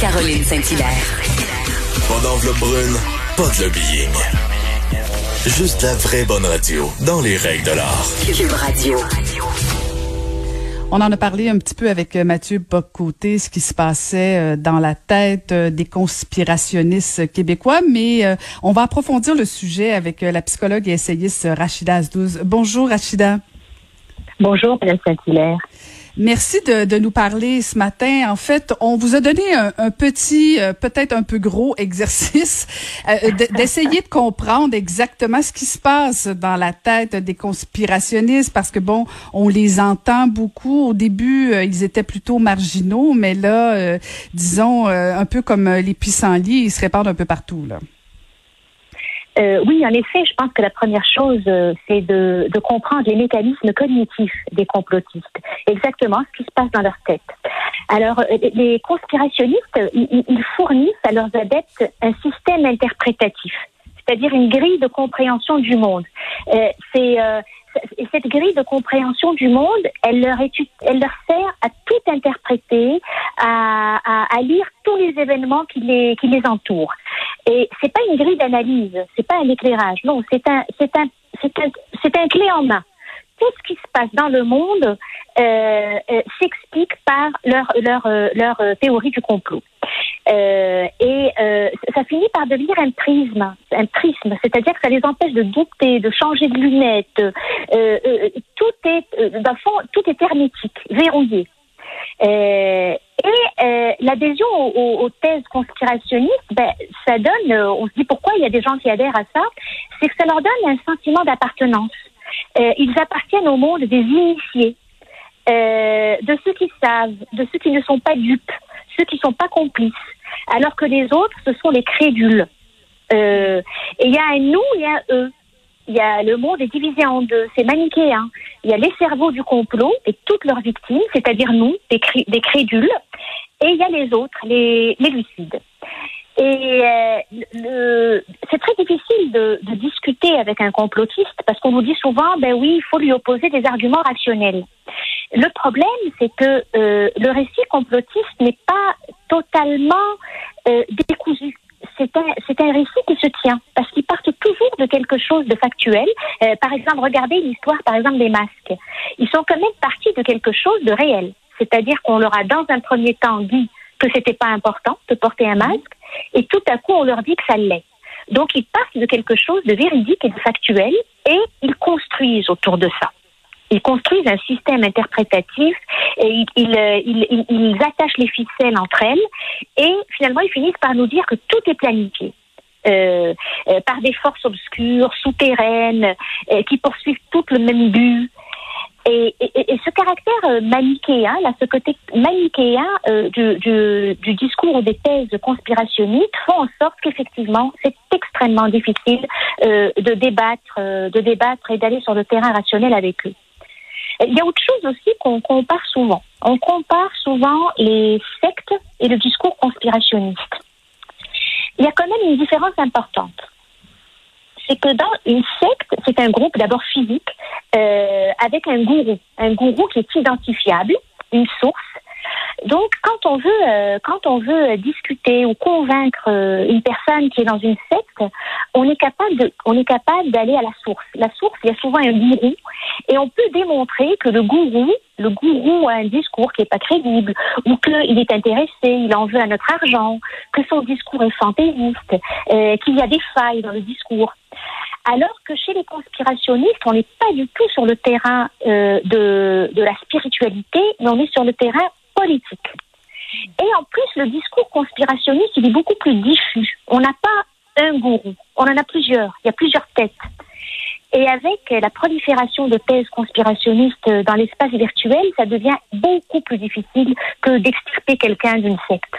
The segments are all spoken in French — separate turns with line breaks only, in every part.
Caroline Saint-Hilaire.
Pas d'enveloppe brune, pas de lobbying. Juste la vraie bonne radio, dans les règles de l'art.
Cube Radio.
On en a parlé un petit peu avec euh, Mathieu Bocoté, ce qui se passait euh, dans la tête euh, des conspirationnistes québécois, mais on va approfondir le sujet avec la psychologue et essayiste Rachida Azdouz. Bonjour Rachida.
Bonjour Mme Saint-Hilaire.
Merci de, de, nous parler ce matin. En fait, on vous a donné un, petit, euh, peut-être un peu gros exercice euh, d'essayer de comprendre exactement ce qui se passe dans la tête des conspirationnistes parce que bon, on les entend beaucoup. Au début, euh, ils étaient plutôt marginaux, mais là, disons, un peu comme les pissenlits, ils se répandent un peu partout. Là.
Euh, oui, en effet, je pense que la première chose, euh, c'est de, de, comprendre les mécanismes cognitifs des complotistes, exactement ce qui se passe dans leur tête. Alors, euh, les conspirationnistes, ils, fournissent à leurs adeptes un système interprétatif, c'est-à-dire une grille de compréhension du monde. Euh, c'est cette grille de compréhension du monde, elle leur, est, elle leur sert à tout interpréter, à, à, à lire tous les événements qui les, qui les entourent. Et c'est pas une grille d'analyse, c'est pas un éclairage, non, c'est un, c'est un, c'est un, c'est un clé en main. Tout ce qui se passe dans le monde euh, euh, s'explique par leur leur euh, leur euh, théorie du complot. Euh, et ça finit par devenir un prisme, un prisme, c'est-à-dire que ça les empêche de douter, de changer de lunettes. tout est, dans le fond, tout est hermétique, verrouillé. Euh, et euh, l'adhésion aux, aux, thèses conspirationnistes, ben, ça donne, euh, on se dit pourquoi il y a des gens qui adhèrent à ça, c'est que ça leur donne un sentiment d'appartenance. Euh, ils appartiennent au monde des initiés, euh, de ceux qui savent, de ceux qui ne sont pas dupes, ceux qui ne sont pas complices, alors que les autres, ce sont les crédules. et il y a un nous et un eux il y a le monde est divisé en deux, c'est manichéen. Il y a les cerveaux du complot et toutes leurs victimes, c'est-à-dire nous, des, des, crédules, et il y a les autres, les, les lucides. Et euh, c'est très difficile de, discuter avec un complotiste parce qu'on nous dit souvent, ben oui, il faut lui opposer des arguments rationnels. Le problème, c'est que euh, le récit complotiste n'est pas totalement euh, décousu c'est un, un récit qui se tient partent toujours de quelque chose de factuel. Euh, par exemple, regardez l'histoire, par exemple, des masques. Ils sont quand même partis de quelque chose de réel. C'est-à-dire qu'on leur a dans un premier temps dit que c'était pas important de porter un masque et tout à coup on leur dit que ça l'est. Donc ils partent de quelque chose de véridique et de factuel et ils construisent autour de ça. Ils construisent un système interprétatif et ils, euh, attachent les ficelles entre elles et finalement ils finissent par nous dire que tout est planifié. Euh, euh, par des forces obscures, souterraines, euh, qui poursuivent tout le même but. Et, ce caractère manichéen, là, ce côté manichéen du, du, du, discours ou des thèses conspirationnistes font en sorte qu'effectivement, c'est extrêmement difficile de débattre, de débattre et d'aller sur le terrain rationnel avec eux. Il y a autre chose aussi qu'on compare souvent. On compare souvent les sectes et le discours conspirationniste. Il y a quand même une différence importante. C'est que dans une secte, c'est un groupe d'abord physique euh, avec un gourou, un gourou qui est identifiable, une source, donc, quand on veut, euh, quand on veut discuter ou convaincre euh, une personne qui est dans une secte, on est capable de, on est capable d'aller à la source. La source, il y a souvent un gourou, et on peut démontrer que le gourou, le gourou a un discours qui est pas crédible, ou qu'il est intéressé, il en veut à notre argent, que son discours est fantaisiste, euh, qu'il y a des failles dans le discours. Alors que chez les conspirationnistes, on n'est pas du tout sur le terrain euh, de, de la spiritualité, mais on est sur le terrain politique. Et en plus, le discours conspirationniste, il est beaucoup plus diffus. On n'a pas un gourou, on en a plusieurs, il y a plusieurs têtes. Et avec la prolifération de thèses conspirationnistes dans l'espace virtuel, ça devient beaucoup plus difficile que d'extirper quelqu'un d'une secte.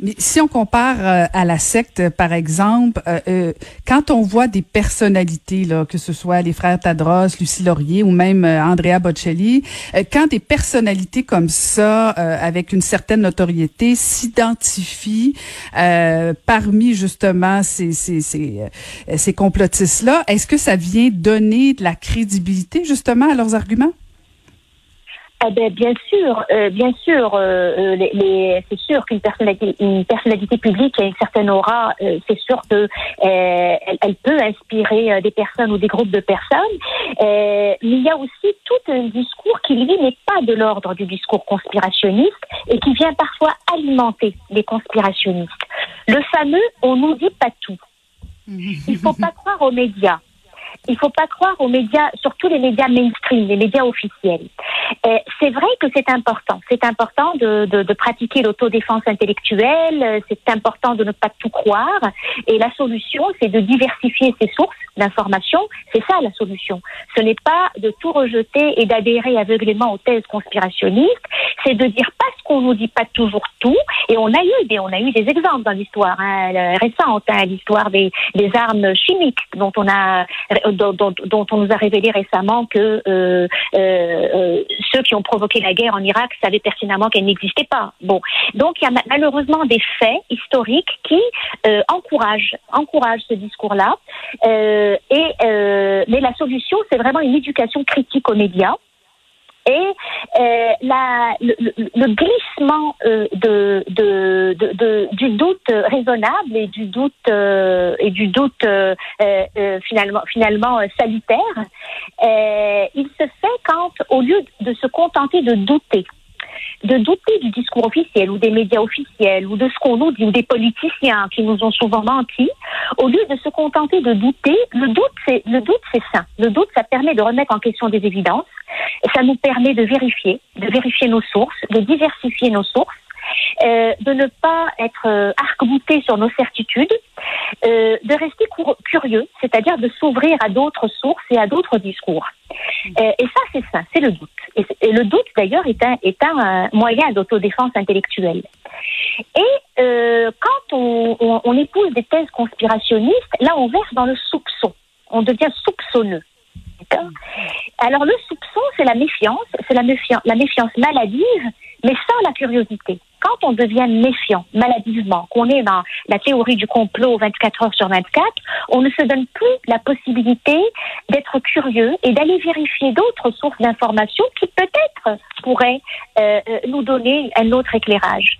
Mais si on compare euh, à la secte, par exemple, euh, euh, quand on voit des personnalités, là, que ce soit les frères Tadros, Lucie Laurier ou même Andrea Bocelli, quand des personnalités comme ça, avec une certaine notoriété, s'identifient parmi justement ces, ces, ces, ces complotistes-là, est-ce que ça vient donner de la crédibilité justement à leurs arguments?
Eh ben, bien sûr, euh, bien sûr, euh, euh, les, les, c'est sûr qu'une personnalité, une personnalité publique a une certaine aura. c'est sûr que elle, elle, peut inspirer des personnes ou des groupes de personnes. mais il y a aussi tout un discours qui lui n'est pas de l'ordre du discours conspirationniste et qui vient parfois alimenter les conspirationnistes. Le fameux "on nous dit pas tout". Il faut pas croire aux médias il faut pas croire aux médias, surtout les médias mainstream, les médias officiels. c'est vrai que c'est important. C'est important de, pratiquer l'autodéfense intellectuelle. C'est important de ne pas tout croire. Et la solution, c'est de diversifier ses sources d'information. C'est ça la solution. Ce n'est pas de tout rejeter et d'adhérer aveuglément aux thèses conspirationnistes. C'est de dire parce qu'on nous dit pas toujours tout. Et on a eu des, on a eu des exemples dans l'histoire hein, récente, hein, l'histoire des armes chimiques dont on a dont, on nous a révélé récemment que euh, euh, euh, ceux qui ont provoqué la guerre en Irak savaient pertinemment qu'elle n'existait pas. Bon, donc il y a malheureusement des faits historiques qui encouragent encouragent ce discours-là. et mais la solution, c'est vraiment une éducation critique aux médias et euh, la, le, le, glissement euh, de, de, de, du doute raisonnable et du doute euh, et du doute euh, euh, finalement finalement salutaire, il se fait quand au lieu de se contenter de douter de douter du discours officiel ou des médias officiels ou de ce qu'on nous dit ou des politiciens qui nous ont souvent menti, au lieu de se contenter de douter, le doute c'est le doute c'est ça. Le doute ça permet de remettre en question des évidences, ça nous permet de vérifier, de vérifier nos sources, de diversifier nos sources euh, de ne pas être euh, arc-bouté sur nos certitudes, euh, de rester curieux, c'est-à-dire de s'ouvrir à d'autres sources et à d'autres discours. Euh, et ça, c'est ça, c'est le doute. Et, le doute, d'ailleurs, est un, est un moyen d'autodéfense intellectuelle. Et euh, quand on, on, on épouse des thèses conspirationnistes, là, on verse dans le soupçon. On devient soupçonneux. Alors le soupçon, c'est la méfiance, c'est la, méfiance, la méfiance maladive, mais sans la curiosité. Quand on devient méfiant, maladivement, qu'on est dans la théorie du complot 24 heures sur 24, on ne se donne plus la possibilité d'être curieux et d'aller vérifier d'autres sources d'informations qui peut-être pourraient euh, euh, nous donner un autre éclairage.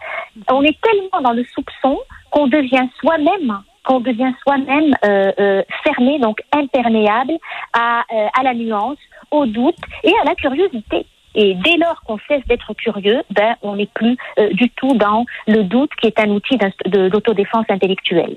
On est tellement dans le soupçon qu'on devient soi-même qu'on devient soi-même euh, fermé, donc imperméable à la nuance, au doute et à la curiosité. Et dès lors qu'on cesse d'être curieux, ben, on n'est plus euh, du tout dans le doute qui est un outil d'autodéfense intellectuelle.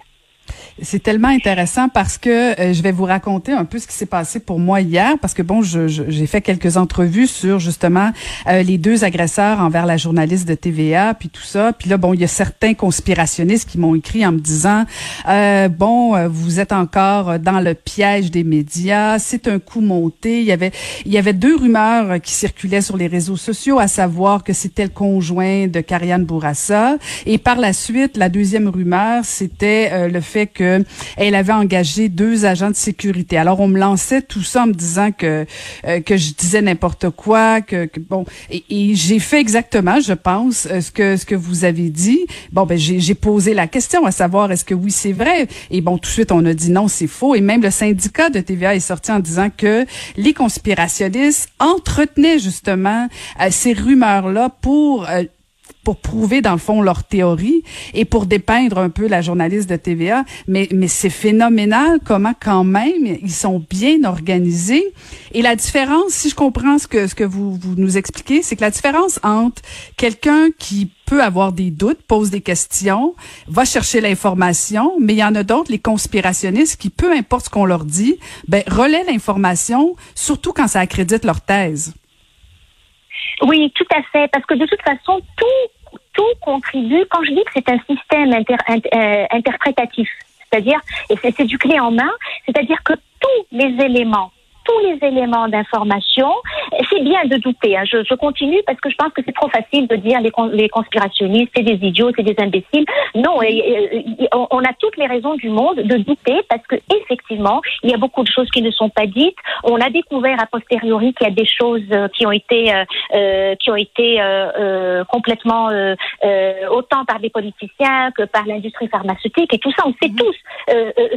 C'est tellement intéressant parce que euh, je vais vous raconter un peu ce qui s'est passé pour moi hier parce que bon, j'ai fait quelques entrevues sur justement euh, les deux agresseurs envers la journaliste de TVA puis tout ça. Puis là, bon, il y a certains conspirationnistes qui m'ont écrit en me disant euh, bon, vous êtes encore dans le piège des médias, c'est un coup monté. Il y avait il y avait deux rumeurs qui circulaient sur les réseaux sociaux, à savoir que c'était le conjoint de Karianne Bourassa et par la suite, la deuxième rumeur, c'était le fait que elle avait engagé deux agents de sécurité. Alors on me lançait tout ça en me disant que euh, que je disais n'importe quoi, que, bon et, j'ai fait exactement, je pense, euh, ce que ce que vous avez dit. Bon ben j'ai posé la question à savoir est-ce que oui c'est vrai et bon tout de suite on a dit non c'est faux et même le syndicat de TVA est sorti en disant que les conspirationnistes entretenaient justement euh, ces rumeurs là pour pour prouver dans le fond leur théorie et pour dépeindre un peu la journaliste de TVA. Mais, mais c'est phénoménal comment quand même ils sont bien organisés. Et la différence, si je comprends ce que, ce que vous, vous nous expliquez, c'est que la différence entre quelqu'un qui peut avoir des doutes, pose des questions, va chercher l'information, mais il y en a d'autres, les conspirationnistes, qui, peu importe ce qu'on leur dit, ben, relaient l'information, surtout quand ça accrédite leur thèse.
Oui, tout à fait, parce que de toute façon, tout tout contribue, quand je dis que c'est un système euh, interprétatif, c'est-à-dire, et c'est du clé en main, c'est-à-dire que tous les éléments tous les éléments d'information. C'est bien de douter. Hein. Je, je, continue parce que je pense que c'est trop facile de dire les, les conspirationnistes, c'est des idiots, c'est des imbéciles. Non, on a toutes les raisons du monde de douter parce que effectivement, il y a beaucoup de choses qui ne sont pas dites. On a découvert a posteriori qu'il y a des choses euh, qui ont été euh, euh, qui ont été euh, complètement autant par des politiciens que par l'industrie pharmaceutique et tout ça. On sait mhm. tous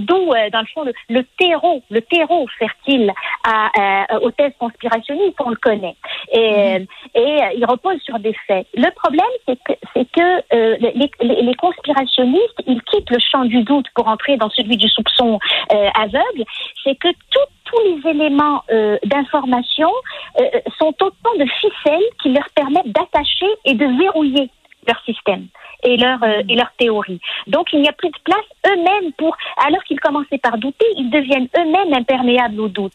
d'où, dans le fond, le, le terreau, le terreau fertile à, aux thèses conspirationnistes, on le connaît. Et, mhm. et euh, il repose sur des faits. Le problème, c'est que, c'est que euh, les, les, les, conspirationnistes, ils quittent le champ du doute pour entrer dans celui du soupçon euh, aveugle. C'est que tout, tous les éléments euh, d'information euh, sont autant de ficelles qui leur permettent d'attacher et de verrouiller leur système et leur euh, et leur théorie. Donc il n'y a plus de place eux-mêmes pour alors qu'ils commençaient par douter, ils deviennent eux-mêmes imperméables au doute.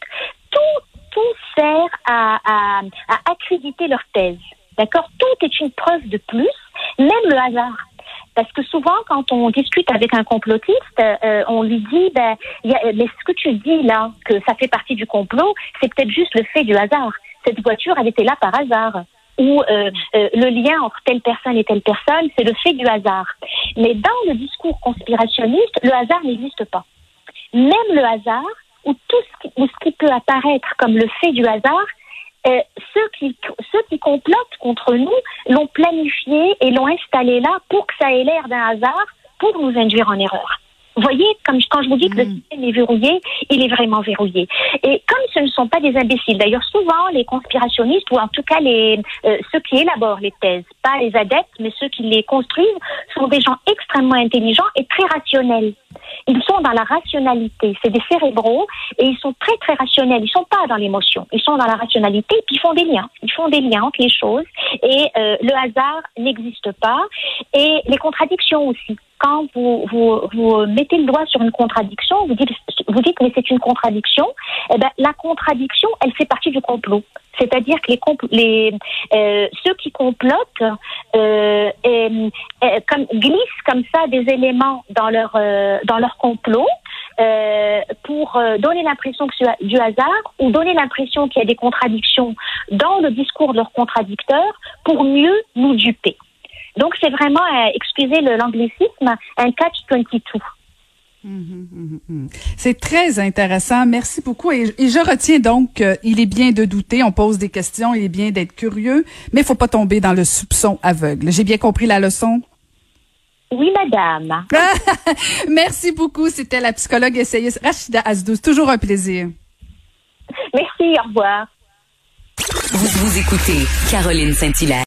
Tout sert à, à, accréditer leur thèse. D'accord? Tout est une preuve de plus, même le hasard. Parce que souvent, quand on discute avec un complotiste, euh, on lui dit, ben, mais ce que tu dis là, que ça fait partie du complot, c'est peut-être juste le fait du hasard. Cette voiture, elle était là par hasard ou euh, euh, le lien entre telle personne et telle personne, c'est le fait du hasard. Mais dans le discours conspirationniste, le hasard n'existe pas. Même le hasard, ou tout ce qui, ce qui peut apparaître comme le fait du hasard, euh, ceux, qui, ceux qui complotent contre nous l'ont planifié et l'ont installé là pour que ça ait l'air d'un hasard, pour nous induire en erreur. Vous voyez, comme quand je vous dis que le mm. système est verrouillé, il est vraiment verrouillé. Et comme ce ne sont pas des imbéciles, d'ailleurs souvent les conspirationnistes ou en tout cas les euh, ceux qui élaborent les thèses, pas les adeptes, mais ceux qui les construisent, sont des gens extrêmement intelligents et très rationnels. Ils sont dans la rationalité, c'est des cérébraux et ils sont très très rationnels. Ils sont pas dans l'émotion, ils sont dans la rationalité puis ils font des liens. Ils font des liens entre les choses et euh, le hasard n'existe pas et les contradictions aussi quand vous, vous, vous, mettez le doigt sur une contradiction, vous dites, vous dites mais c'est une contradiction, eh ben, la contradiction, elle fait partie du complot. C'est-à-dire que les, les euh, ceux qui complotent euh, euh, glissent comme ça des éléments dans leur, euh, dans leur complot euh, pour donner l'impression que c'est du hasard ou donner l'impression qu'il y a des contradictions dans le discours de leurs contradicteurs pour mieux nous duper. Donc c'est vraiment, euh, excusez l'anglicisme, un catch-22.
Mhm, mhm, mhm. C'est très intéressant. Merci beaucoup. Et, je retiens donc qu'il est bien de douter. On pose des questions. Il est bien d'être curieux, mais il faut pas tomber dans le soupçon aveugle. J'ai bien compris la leçon?
Oui, madame.
Merci beaucoup. C'était la psychologue essayiste Rachida Asdouz. Toujours un plaisir.
Merci. Au revoir.
Vous, vous écoutez Caroline Saint-Hilaire.